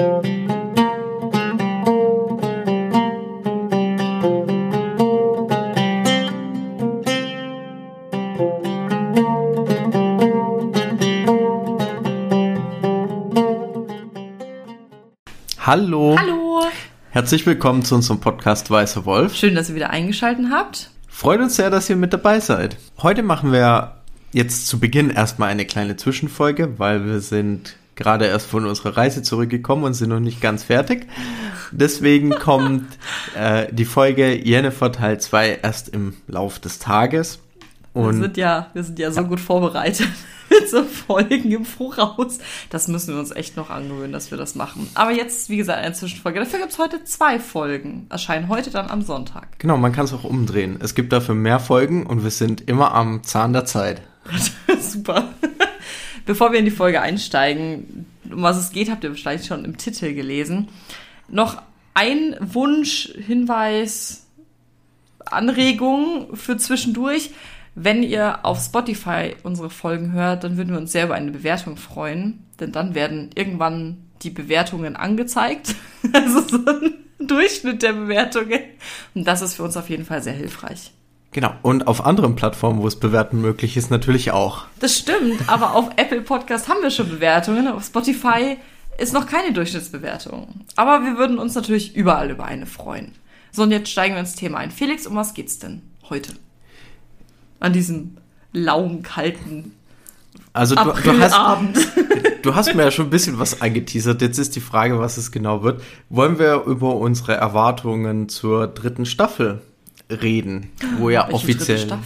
Hallo. Hallo. Herzlich willkommen zu unserem Podcast Weißer Wolf. Schön, dass ihr wieder eingeschaltet habt. Freut uns sehr, dass ihr mit dabei seid. Heute machen wir jetzt zu Beginn erstmal eine kleine Zwischenfolge, weil wir sind gerade erst von unserer Reise zurückgekommen und sind noch nicht ganz fertig. Deswegen kommt äh, die Folge Jennifer Teil 2 erst im Lauf des Tages. Und wir sind ja, wir sind ja so ja. gut vorbereitet mit so Folgen im Voraus. Das müssen wir uns echt noch angewöhnen, dass wir das machen. Aber jetzt, wie gesagt, eine Zwischenfolge. Dafür gibt es heute zwei Folgen. Erscheinen heute dann am Sonntag. Genau, man kann es auch umdrehen. Es gibt dafür mehr Folgen und wir sind immer am Zahn der Zeit. Super. Bevor wir in die Folge einsteigen, um was es geht, habt ihr vielleicht schon im Titel gelesen. Noch ein Wunsch, Hinweis, Anregung für zwischendurch. Wenn ihr auf Spotify unsere Folgen hört, dann würden wir uns sehr über eine Bewertung freuen, denn dann werden irgendwann die Bewertungen angezeigt. Also so ein Durchschnitt der Bewertungen. Und das ist für uns auf jeden Fall sehr hilfreich. Genau. Und auf anderen Plattformen, wo es bewerten möglich ist, natürlich auch. Das stimmt, aber auf Apple Podcast haben wir schon Bewertungen. Auf Spotify ist noch keine Durchschnittsbewertung. Aber wir würden uns natürlich überall über eine freuen. So, und jetzt steigen wir ins Thema ein. Felix, um was geht's denn heute? an diesem lauen, kalten also du, du, hast, du hast mir ja schon ein bisschen was angeteasert. Jetzt ist die Frage, was es genau wird. Wollen wir über unsere Erwartungen zur dritten Staffel reden, wo ja Welche offiziell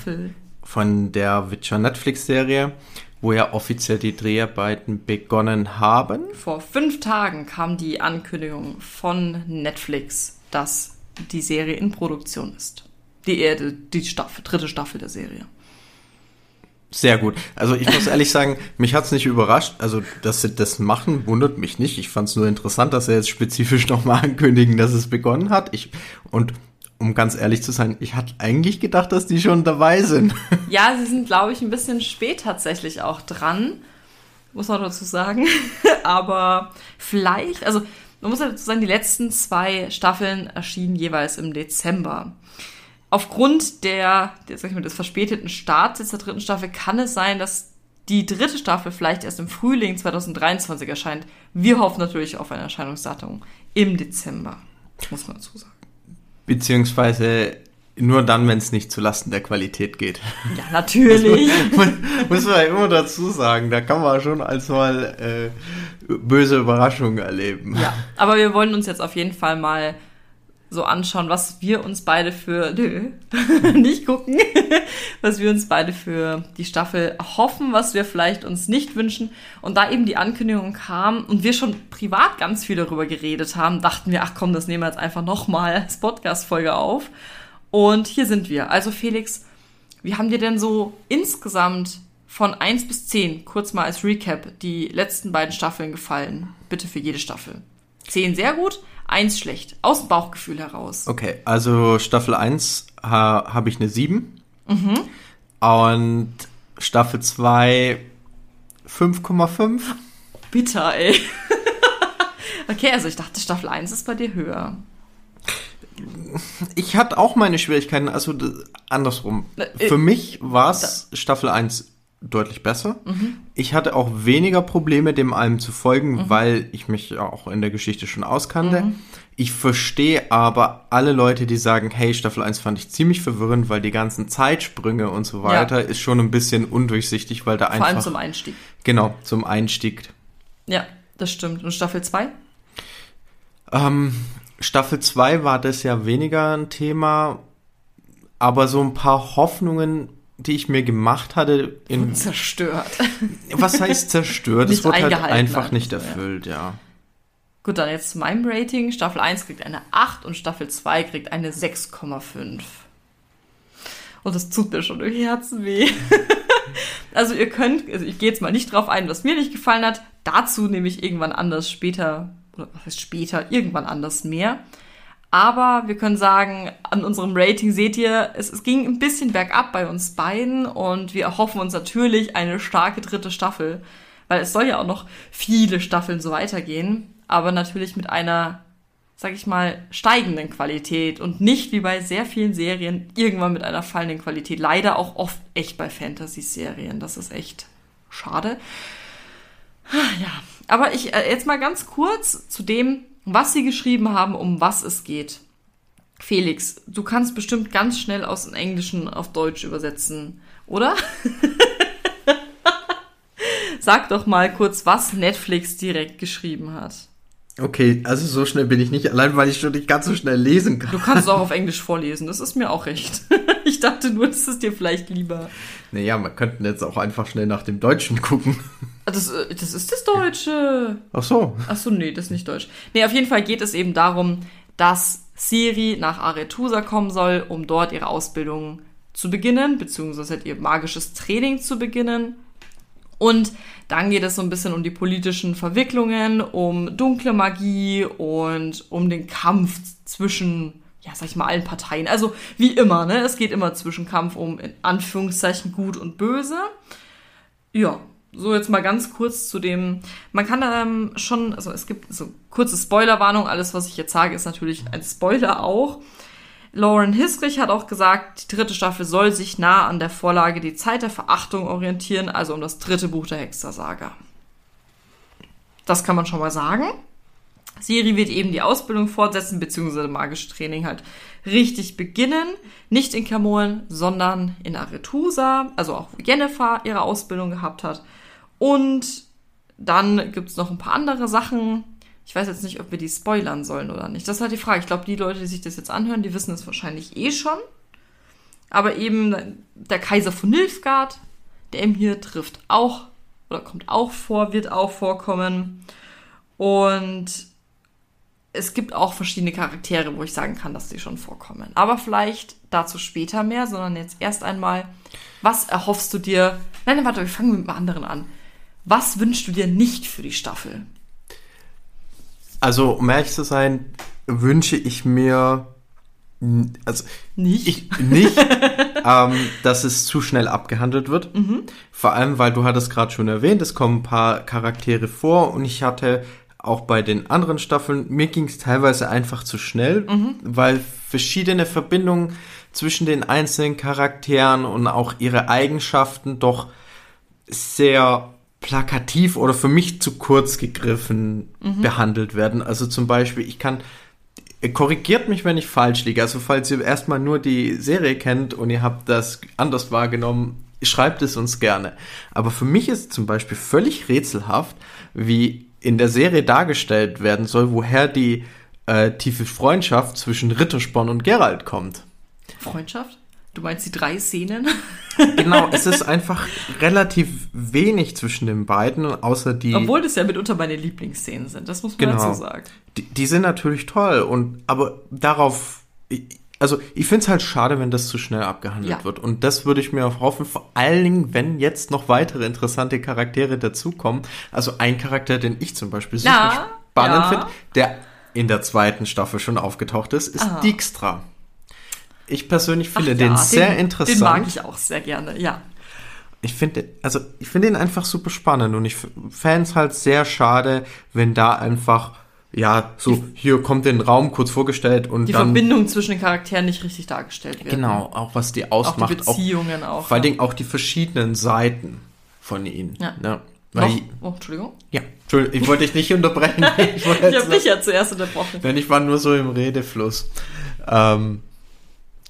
von der Witcher Netflix-Serie, wo ja offiziell die Dreharbeiten begonnen haben. Vor fünf Tagen kam die Ankündigung von Netflix, dass die Serie in Produktion ist. Die, äh, die Staffel, dritte Staffel der Serie. Sehr gut. Also ich muss ehrlich sagen, mich hat's nicht überrascht. Also, dass sie das machen, wundert mich nicht. Ich fand's nur interessant, dass sie jetzt spezifisch nochmal ankündigen, dass es begonnen hat. Ich, und um ganz ehrlich zu sein, ich hatte eigentlich gedacht, dass die schon dabei sind. Ja, sie sind, glaube ich, ein bisschen spät tatsächlich auch dran. Muss man dazu sagen. Aber vielleicht, also man muss dazu sagen, die letzten zwei Staffeln erschienen jeweils im Dezember aufgrund der, sag ich mal, des verspäteten Starts der dritten Staffel kann es sein, dass die dritte Staffel vielleicht erst im Frühling 2023 erscheint. Wir hoffen natürlich auf ein Erscheinungsdatum im Dezember, muss man dazu sagen. Beziehungsweise nur dann, wenn es nicht zulasten der Qualität geht. Ja, natürlich. muss, man, muss man ja immer dazu sagen, da kann man schon als mal äh, böse Überraschungen erleben. Ja, aber wir wollen uns jetzt auf jeden Fall mal so anschauen, was wir uns beide für, nö, nicht gucken, was wir uns beide für die Staffel hoffen, was wir vielleicht uns nicht wünschen. Und da eben die Ankündigung kam und wir schon privat ganz viel darüber geredet haben, dachten wir, ach komm, das nehmen wir jetzt einfach nochmal als Podcast-Folge auf. Und hier sind wir. Also Felix, wie haben dir denn so insgesamt von 1 bis 10, kurz mal als Recap, die letzten beiden Staffeln gefallen? Bitte für jede Staffel. 10 sehr gut, Eins schlecht. Aus dem Bauchgefühl heraus. Okay, also Staffel 1 ha, habe ich eine 7. Mhm. Und Staffel 2 5,5. Bitter, ey. okay, also ich dachte, Staffel 1 ist bei dir höher. Ich hatte auch meine Schwierigkeiten, also andersrum. Äh, Für mich war es Staffel 1 deutlich besser. Mhm. Ich hatte auch weniger Probleme, dem allem zu folgen, mhm. weil ich mich auch in der Geschichte schon auskannte. Mhm. Ich verstehe aber alle Leute, die sagen, hey, Staffel 1 fand ich ziemlich verwirrend, weil die ganzen Zeitsprünge und so weiter ja. ist schon ein bisschen undurchsichtig, weil da Vor einfach... Vor allem zum Einstieg. Genau, zum Einstieg. Ja, das stimmt. Und Staffel 2? Ähm, Staffel 2 war das ja weniger ein Thema, aber so ein paar Hoffnungen die ich mir gemacht hatte, in zerstört. Was heißt zerstört? Es wurde halt einfach nicht erfüllt, ja. ja. Gut, dann jetzt zu meinem Rating. Staffel 1 kriegt eine 8 und Staffel 2 kriegt eine 6,5. Und das tut mir schon im Herzen weh. also ihr könnt, also ich gehe jetzt mal nicht drauf ein, was mir nicht gefallen hat. Dazu nehme ich irgendwann anders später, oder was heißt später, irgendwann anders mehr. Aber wir können sagen, an unserem Rating seht ihr, es, es ging ein bisschen bergab bei uns beiden und wir erhoffen uns natürlich eine starke dritte Staffel, weil es soll ja auch noch viele Staffeln so weitergehen. aber natürlich mit einer, sag ich mal, steigenden Qualität und nicht wie bei sehr vielen Serien irgendwann mit einer fallenden Qualität. Leider auch oft echt bei Fantasy-Serien. Das ist echt schade. Ja, aber ich äh, jetzt mal ganz kurz zu dem, was sie geschrieben haben, um was es geht. Felix, du kannst bestimmt ganz schnell aus dem Englischen auf Deutsch übersetzen, oder? Sag doch mal kurz, was Netflix direkt geschrieben hat. Okay, also so schnell bin ich nicht, allein weil ich schon nicht ganz so schnell lesen kann. Du kannst es auch auf Englisch vorlesen, das ist mir auch recht. Ich dachte nur, das ist dir vielleicht lieber. Naja, man könnte jetzt auch einfach schnell nach dem Deutschen gucken. Das, äh, das ist das Deutsche. Ach so. Ach so, nee, das ist nicht Deutsch. Nee, auf jeden Fall geht es eben darum, dass Siri nach Aretusa kommen soll, um dort ihre Ausbildung zu beginnen, beziehungsweise ihr magisches Training zu beginnen. Und dann geht es so ein bisschen um die politischen Verwicklungen, um dunkle Magie und um den Kampf zwischen, ja, sag ich mal, allen Parteien. Also wie immer, ne? Es geht immer zwischen Kampf um in Anführungszeichen gut und böse. Ja, so jetzt mal ganz kurz zu dem. Man kann ähm, schon, also es gibt so kurze Spoilerwarnung. Alles, was ich jetzt sage, ist natürlich ein Spoiler auch. Lauren Hisrich hat auch gesagt, die dritte Staffel soll sich nah an der Vorlage Die Zeit der Verachtung orientieren, also um das dritte Buch der Hexersaga. Das kann man schon mal sagen. Siri wird eben die Ausbildung fortsetzen, beziehungsweise magische Training halt richtig beginnen. Nicht in Kamolen, sondern in Aretusa, also auch wo Jennifer ihre Ausbildung gehabt hat. Und dann gibt's noch ein paar andere Sachen, ich weiß jetzt nicht, ob wir die spoilern sollen oder nicht. Das ist halt die Frage. Ich glaube, die Leute, die sich das jetzt anhören, die wissen es wahrscheinlich eh schon. Aber eben der Kaiser von Nilfgaard, der eben hier trifft auch oder kommt auch vor, wird auch vorkommen. Und es gibt auch verschiedene Charaktere, wo ich sagen kann, dass die schon vorkommen. Aber vielleicht dazu später mehr, sondern jetzt erst einmal, was erhoffst du dir? Nein, warte, wir fangen mit dem anderen an. Was wünschst du dir nicht für die Staffel? Also, um ehrlich zu sein, wünsche ich mir, also nicht, ich, nicht ähm, dass es zu schnell abgehandelt wird. Mhm. Vor allem, weil du hattest gerade schon erwähnt, es kommen ein paar Charaktere vor und ich hatte auch bei den anderen Staffeln, mir ging es teilweise einfach zu schnell, mhm. weil verschiedene Verbindungen zwischen den einzelnen Charakteren und auch ihre Eigenschaften doch sehr plakativ oder für mich zu kurz gegriffen mhm. behandelt werden. Also zum Beispiel, ich kann, korrigiert mich, wenn ich falsch liege. Also falls ihr erstmal nur die Serie kennt und ihr habt das anders wahrgenommen, schreibt es uns gerne. Aber für mich ist zum Beispiel völlig rätselhaft, wie in der Serie dargestellt werden soll, woher die äh, tiefe Freundschaft zwischen Rittersporn und Geralt kommt. Freundschaft? Du meinst die drei Szenen? genau, es ist einfach relativ wenig zwischen den beiden, außer die. Obwohl das ja mitunter meine Lieblingsszenen sind, das muss man genau. dazu sagen. Die, die sind natürlich toll und aber darauf. Also ich finde es halt schade, wenn das zu schnell abgehandelt ja. wird. Und das würde ich mir auch hoffen, vor allen Dingen, wenn jetzt noch weitere interessante Charaktere dazukommen. Also ein Charakter, den ich zum Beispiel super ja, spannend ja. finde, der in der zweiten Staffel schon aufgetaucht ist, ist Aha. Dijkstra. Ich persönlich finde Ach, den ja, sehr den, interessant. Den mag ich auch sehr gerne, ja. Ich finde, also ich finde ihn einfach super spannend und ich fände es halt sehr schade, wenn da einfach, ja, so, hier kommt den Raum kurz vorgestellt und die dann. Verbindung zwischen den Charakteren nicht richtig dargestellt wird. Genau, auch was die ausmacht. Auch die Beziehungen auch. auch vor allen Dingen auch die verschiedenen Seiten von ihnen. Ja. Ne? Weil ich, oh, Entschuldigung. Ja, Entschuldigung, ich wollte dich nicht unterbrechen. ich, ich habe dich ja zuerst unterbrochen. Denn ich war nur so im Redefluss. Ähm,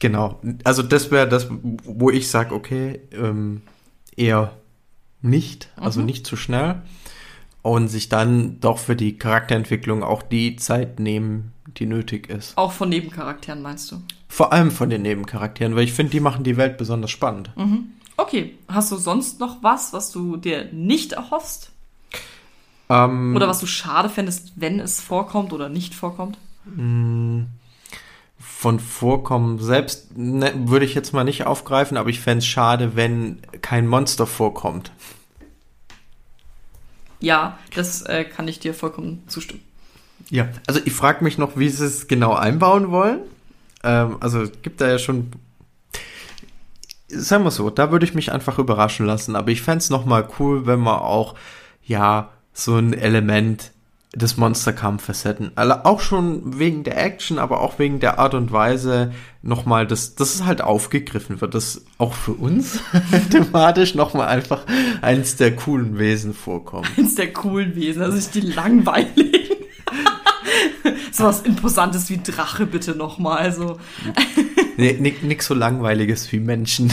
Genau. Also das wäre das, wo ich sage, okay, ähm, eher nicht, also mhm. nicht zu schnell. Und sich dann doch für die Charakterentwicklung auch die Zeit nehmen, die nötig ist. Auch von Nebencharakteren meinst du? Vor allem von den Nebencharakteren, weil ich finde, die machen die Welt besonders spannend. Mhm. Okay, hast du sonst noch was, was du dir nicht erhoffst? Ähm, oder was du schade fändest, wenn es vorkommt oder nicht vorkommt? Mh, mm, von Vorkommen selbst ne, würde ich jetzt mal nicht aufgreifen, aber ich fände es schade, wenn kein Monster vorkommt. Ja, das äh, kann ich dir vollkommen zustimmen. Ja, also ich frage mich noch, wie sie es genau einbauen wollen. Ähm, also gibt da ja schon. Sagen wir so, da würde ich mich einfach überraschen lassen. Aber ich fände es nochmal cool, wenn man auch, ja, so ein Element des Monsterkampf-Facetten. Auch schon wegen der Action, aber auch wegen der Art und Weise nochmal, dass, dass es halt aufgegriffen wird, dass auch für uns thematisch nochmal einfach eins der coolen Wesen vorkommt. Eins der coolen Wesen, also nicht die langweiligen. so was Imposantes wie Drache bitte nochmal. Also. nee, nix so langweiliges wie Menschen.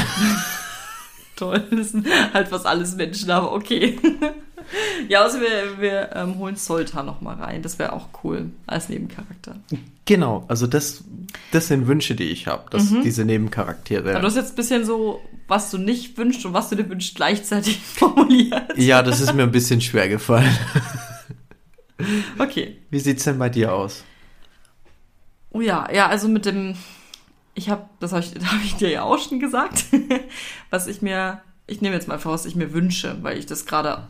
Toll, das sind halt was alles Menschen, aber okay. ja, also wir, wir ähm, holen Solta nochmal rein. Das wäre auch cool als Nebencharakter. Genau, also das, das sind Wünsche, die ich habe, dass mhm. diese Nebencharaktere. Aber du hast jetzt ein bisschen so, was du nicht wünschst und was du dir wünschst, gleichzeitig formuliert. Ja, das ist mir ein bisschen schwer gefallen. okay. Wie sieht's denn bei dir aus? Oh ja, ja, also mit dem, ich habe, das habe ich, hab ich dir ja auch schon gesagt, was ich mir ich nehme jetzt mal vor, was ich mir wünsche, weil ich das gerade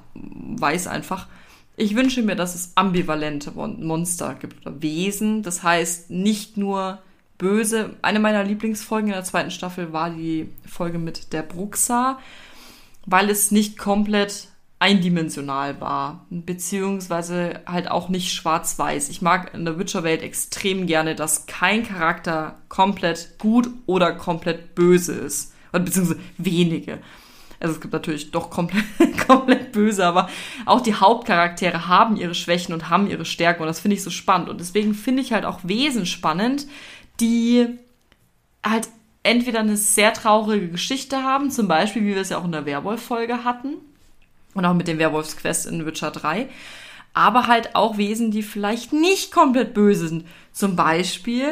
weiß einfach. Ich wünsche mir, dass es ambivalente Monster gibt oder Wesen. Das heißt, nicht nur böse. Eine meiner Lieblingsfolgen in der zweiten Staffel war die Folge mit der Bruxa, weil es nicht komplett eindimensional war, beziehungsweise halt auch nicht schwarz-weiß. Ich mag in der Witcher-Welt extrem gerne, dass kein Charakter komplett gut oder komplett böse ist. Beziehungsweise wenige. Also es gibt natürlich doch komplett, komplett böse, aber auch die Hauptcharaktere haben ihre Schwächen und haben ihre Stärken und das finde ich so spannend. Und deswegen finde ich halt auch Wesen spannend, die halt entweder eine sehr traurige Geschichte haben, zum Beispiel, wie wir es ja auch in der Werwolf-Folge hatten und auch mit dem Werwolfs-Quest in Witcher 3, aber halt auch Wesen, die vielleicht nicht komplett böse sind. Zum Beispiel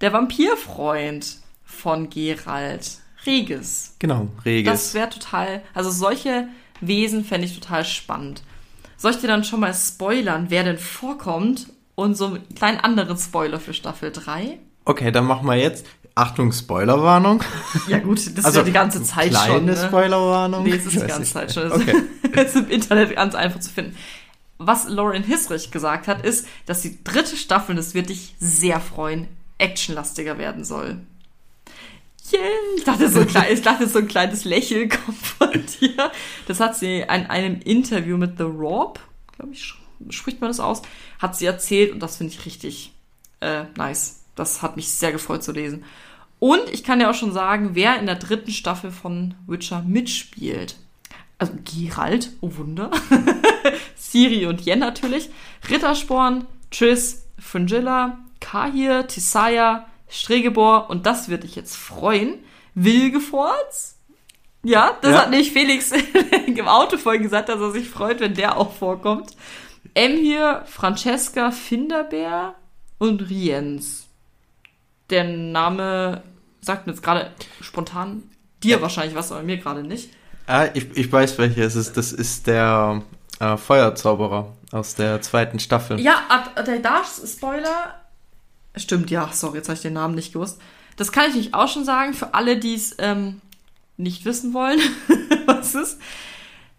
der Vampirfreund von Geralt. Regis. Genau, Regis. Das wäre total, also solche Wesen fände ich total spannend. Soll ich dir dann schon mal spoilern, wer denn vorkommt? Und so einen kleinen anderen Spoiler für Staffel 3? Okay, dann machen wir jetzt. Achtung, Spoilerwarnung. Ja gut, das also, ist ja die ganze Zeit kleine schon. Kleine ne? Spoilerwarnung? Nee, es ist die ganze Zeit schon. Okay. Es ist im Internet ganz einfach zu finden. Was Lauren Hisrich gesagt hat, ist, dass die dritte Staffel, das wird dich sehr freuen, actionlastiger werden soll. Yeah. Ich dachte, so ein kleines, ich dachte, so ein kleines Lächeln kommt von dir. Das hat sie in einem Interview mit The Rob, glaube ich, spricht man das aus, hat sie erzählt und das finde ich richtig äh, nice. Das hat mich sehr gefreut zu lesen. Und ich kann ja auch schon sagen, wer in der dritten Staffel von Witcher mitspielt. Also Geralt, oh Wunder. Siri und Yen natürlich. Rittersporn, Triss, Fringilla, Kahir, Tisaya, Stregebor, und das wird dich jetzt freuen, Wilgefortz. Ja, das ja. hat nicht Felix im Auto vorhin gesagt, dass er sich freut, wenn der auch vorkommt. M hier, Francesca Finderbeer und Riens. Der Name sagt mir jetzt gerade spontan dir ja. wahrscheinlich was, aber mir gerade nicht. Ah, ich, ich weiß, welcher es ist. Das ist der äh, Feuerzauberer aus der zweiten Staffel. Ja, der Dark-Spoiler Stimmt, ja, sorry, jetzt habe ich den Namen nicht gewusst. Das kann ich nicht auch schon sagen, für alle, die es ähm, nicht wissen wollen, was ist.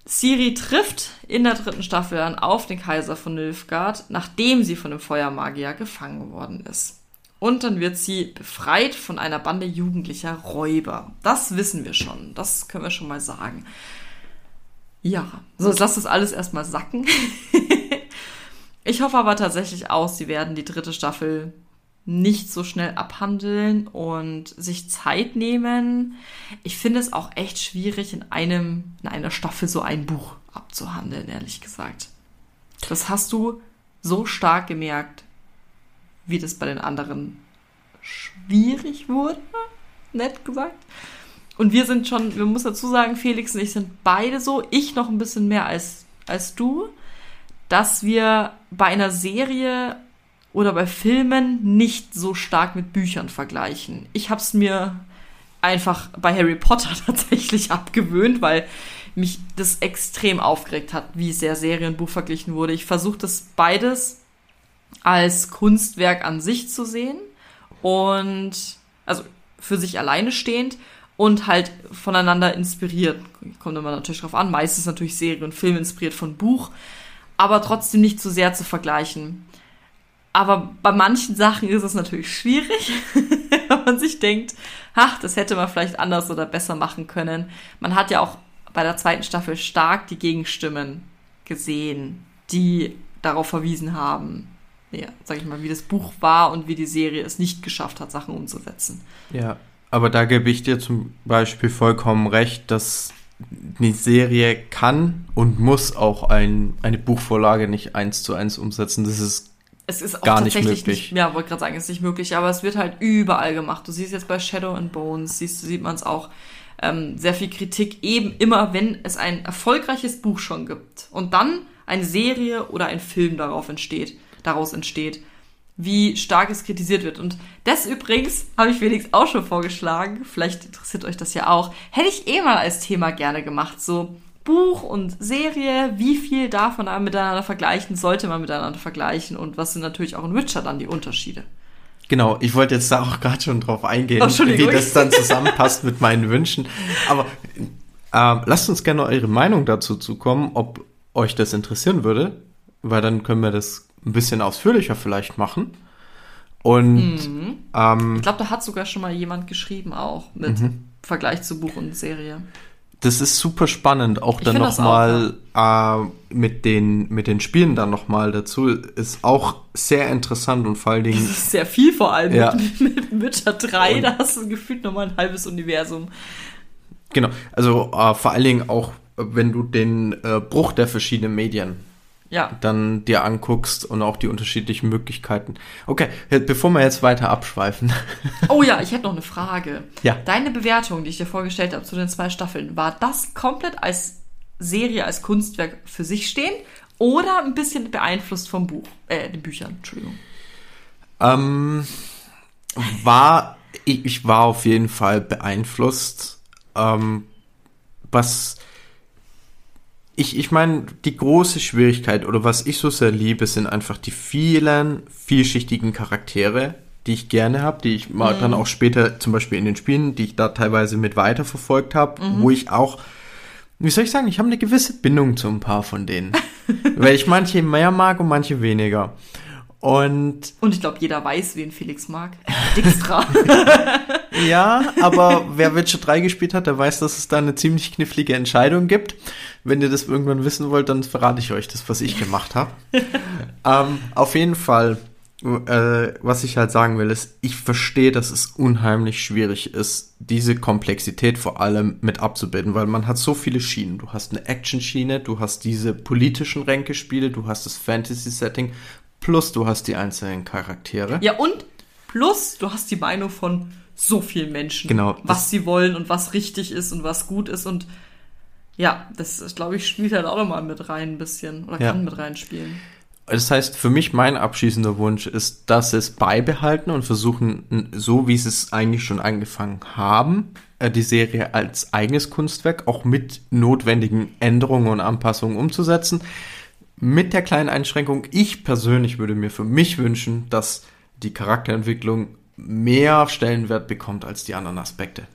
Siri trifft in der dritten Staffel dann auf den Kaiser von Nilfgaard, nachdem sie von dem Feuermagier gefangen worden ist. Und dann wird sie befreit von einer Bande jugendlicher Räuber. Das wissen wir schon. Das können wir schon mal sagen. Ja, so jetzt lasst das alles erstmal sacken. ich hoffe aber tatsächlich auch, sie werden die dritte Staffel nicht so schnell abhandeln und sich Zeit nehmen. Ich finde es auch echt schwierig, in einem, in einer Staffel so ein Buch abzuhandeln, ehrlich gesagt. Das hast du so stark gemerkt, wie das bei den anderen schwierig wurde, nett gesagt. Und wir sind schon, wir müssen dazu sagen, Felix und ich sind beide so, ich noch ein bisschen mehr als, als du, dass wir bei einer Serie oder bei Filmen nicht so stark mit Büchern vergleichen. Ich habe es mir einfach bei Harry Potter tatsächlich abgewöhnt, weil mich das extrem aufgeregt hat, wie sehr Serienbuch verglichen wurde. Ich versuche das beides als Kunstwerk an sich zu sehen und also für sich alleine stehend und halt voneinander inspiriert. Kommt immer natürlich drauf an. Meistens natürlich Serie und Film inspiriert von Buch, aber trotzdem nicht zu sehr zu vergleichen. Aber bei manchen Sachen ist es natürlich schwierig, wenn man sich denkt, ach, das hätte man vielleicht anders oder besser machen können. Man hat ja auch bei der zweiten Staffel stark die Gegenstimmen gesehen, die darauf verwiesen haben, ja, sag ich mal, wie das Buch war und wie die Serie es nicht geschafft hat, Sachen umzusetzen. Ja, aber da gebe ich dir zum Beispiel vollkommen recht, dass die Serie kann und muss auch ein, eine Buchvorlage nicht eins zu eins umsetzen. Das ist es ist auch gar nicht tatsächlich möglich. Nicht, ja, wollte gerade sagen, es ist nicht möglich, aber es wird halt überall gemacht. Du siehst jetzt bei Shadow and Bones, siehst, sieht man es auch, ähm, sehr viel Kritik eben immer, wenn es ein erfolgreiches Buch schon gibt und dann eine Serie oder ein Film darauf entsteht, daraus entsteht, wie stark es kritisiert wird. Und das übrigens habe ich Felix auch schon vorgeschlagen, vielleicht interessiert euch das ja auch, hätte ich eh mal als Thema gerne gemacht, so Buch und Serie, wie viel davon miteinander vergleichen, sollte man miteinander vergleichen und was sind natürlich auch in Witcher dann die Unterschiede. Genau, ich wollte jetzt da auch gerade schon drauf eingehen, oh, wie das dann zusammenpasst mit meinen Wünschen. Aber äh, lasst uns gerne eure Meinung dazu zukommen, ob euch das interessieren würde, weil dann können wir das ein bisschen ausführlicher vielleicht machen. Und mhm. ähm, ich glaube, da hat sogar schon mal jemand geschrieben auch mit mhm. Vergleich zu Buch und Serie das ist super spannend, auch dann nochmal ja. äh, mit, den, mit den Spielen dann nochmal dazu. Ist auch sehr interessant und vor allen Dingen. Das ist sehr viel vor allem ja. mit, mit Witcher 3, und da hast du gefühlt nochmal ein halbes Universum. Genau, also äh, vor allen Dingen auch, wenn du den äh, Bruch der verschiedenen Medien ja. dann dir anguckst und auch die unterschiedlichen Möglichkeiten. Okay, bevor wir jetzt weiter abschweifen. Oh ja, ich hätte noch eine Frage. Ja. Deine Bewertung, die ich dir vorgestellt habe zu den zwei Staffeln, war das komplett als Serie, als Kunstwerk für sich stehen oder ein bisschen beeinflusst vom Buch, äh, den Büchern, Entschuldigung? Ähm, war, ich, ich war auf jeden Fall beeinflusst. Ähm, was ich, ich meine, die große Schwierigkeit oder was ich so sehr liebe, sind einfach die vielen vielschichtigen Charaktere, die ich gerne habe, die ich mal mhm. dann auch später zum Beispiel in den Spielen, die ich da teilweise mit weiterverfolgt habe, mhm. wo ich auch, wie soll ich sagen, ich habe eine gewisse Bindung zu ein paar von denen. weil ich manche mehr mag und manche weniger. Und, und ich glaube, jeder weiß, wen Felix mag. Dijkstra. ja, aber wer Witcher 3 gespielt hat, der weiß, dass es da eine ziemlich knifflige Entscheidung gibt. Wenn ihr das irgendwann wissen wollt, dann verrate ich euch das, was ich gemacht habe. ähm, auf jeden Fall, äh, was ich halt sagen will, ist, ich verstehe, dass es unheimlich schwierig ist, diese Komplexität vor allem mit abzubilden, weil man hat so viele Schienen. Du hast eine Action-Schiene, du hast diese politischen Ränkespiele, du hast das Fantasy-Setting, Plus du hast die einzelnen Charaktere. Ja, und plus du hast die Meinung von so vielen Menschen. Genau. Was sie wollen und was richtig ist und was gut ist. Und ja, das, glaube ich, spielt halt auch nochmal mit rein ein bisschen. Oder ja. kann mit reinspielen. Das heißt, für mich mein abschließender Wunsch ist, dass sie es beibehalten und versuchen, so wie sie es eigentlich schon angefangen haben, äh, die Serie als eigenes Kunstwerk auch mit notwendigen Änderungen und Anpassungen umzusetzen mit der kleinen Einschränkung, ich persönlich würde mir für mich wünschen, dass die Charakterentwicklung mehr Stellenwert bekommt als die anderen Aspekte.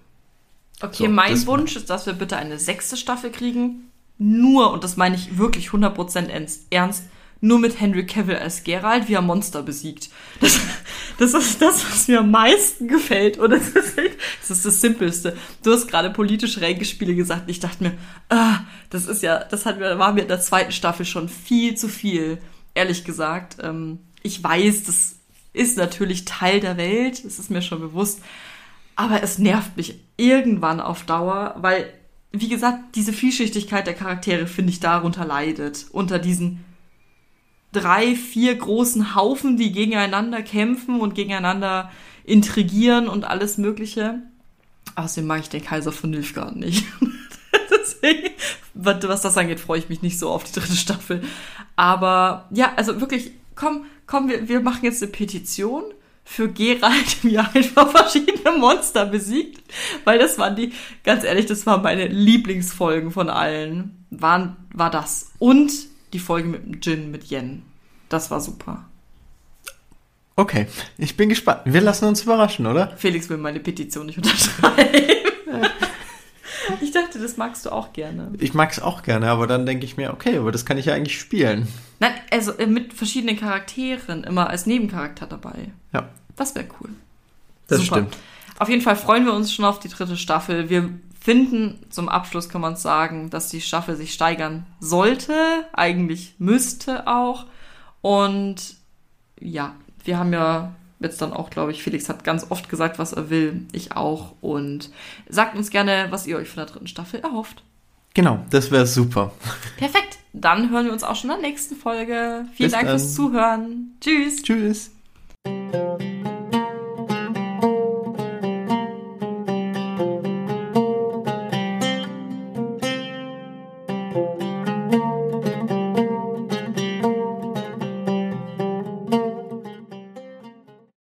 Okay, so, mein Wunsch ist, dass wir bitte eine sechste Staffel kriegen. Nur, und das meine ich wirklich 100% ernst, nur mit Henry Cavill als Geralt, wie er Monster besiegt. Das, das ist das, was mir am meisten gefällt. Und das ist, das ist das Simpelste. Du hast gerade politische Ränkespiele gesagt. Ich dachte mir, ah, das ist ja, das hat, war mir in der zweiten Staffel schon viel zu viel. Ehrlich gesagt. Ähm, ich weiß, das ist natürlich Teil der Welt. Das ist mir schon bewusst. Aber es nervt mich irgendwann auf Dauer, weil, wie gesagt, diese Vielschichtigkeit der Charaktere, finde ich, darunter leidet. Unter diesen drei, vier großen Haufen, die gegeneinander kämpfen und gegeneinander intrigieren und alles Mögliche. Außerdem mag ich den Kaiser von Nilfgaard nicht. Deswegen, was das angeht, freue ich mich nicht so auf die dritte Staffel. Aber ja, also wirklich, komm, komm, wir, wir machen jetzt eine Petition für Geralt, wie er einfach verschiedene Monster besiegt. Weil das waren die, ganz ehrlich, das waren meine Lieblingsfolgen von allen. Waren, war das. Und die Folge mit dem Jin, mit Yen. Das war super. Okay, ich bin gespannt. Wir lassen uns überraschen, oder? Felix will meine Petition nicht unterschreiben. das magst du auch gerne. Ich mag es auch gerne, aber dann denke ich mir, okay, aber das kann ich ja eigentlich spielen. Nein, also äh, mit verschiedenen Charakteren, immer als Nebencharakter dabei. Ja. Das wäre cool. Das Super. stimmt. Auf jeden Fall freuen wir uns schon auf die dritte Staffel. Wir finden, zum Abschluss kann man sagen, dass die Staffel sich steigern sollte, eigentlich müsste auch. Und ja, wir haben ja jetzt dann auch, glaube ich, Felix hat ganz oft gesagt, was er will. Ich auch. Und sagt uns gerne, was ihr euch von der dritten Staffel erhofft. Genau, das wäre super. Perfekt. Dann hören wir uns auch schon in der nächsten Folge. Vielen Bis Dank dann. fürs Zuhören. Tschüss. Tschüss.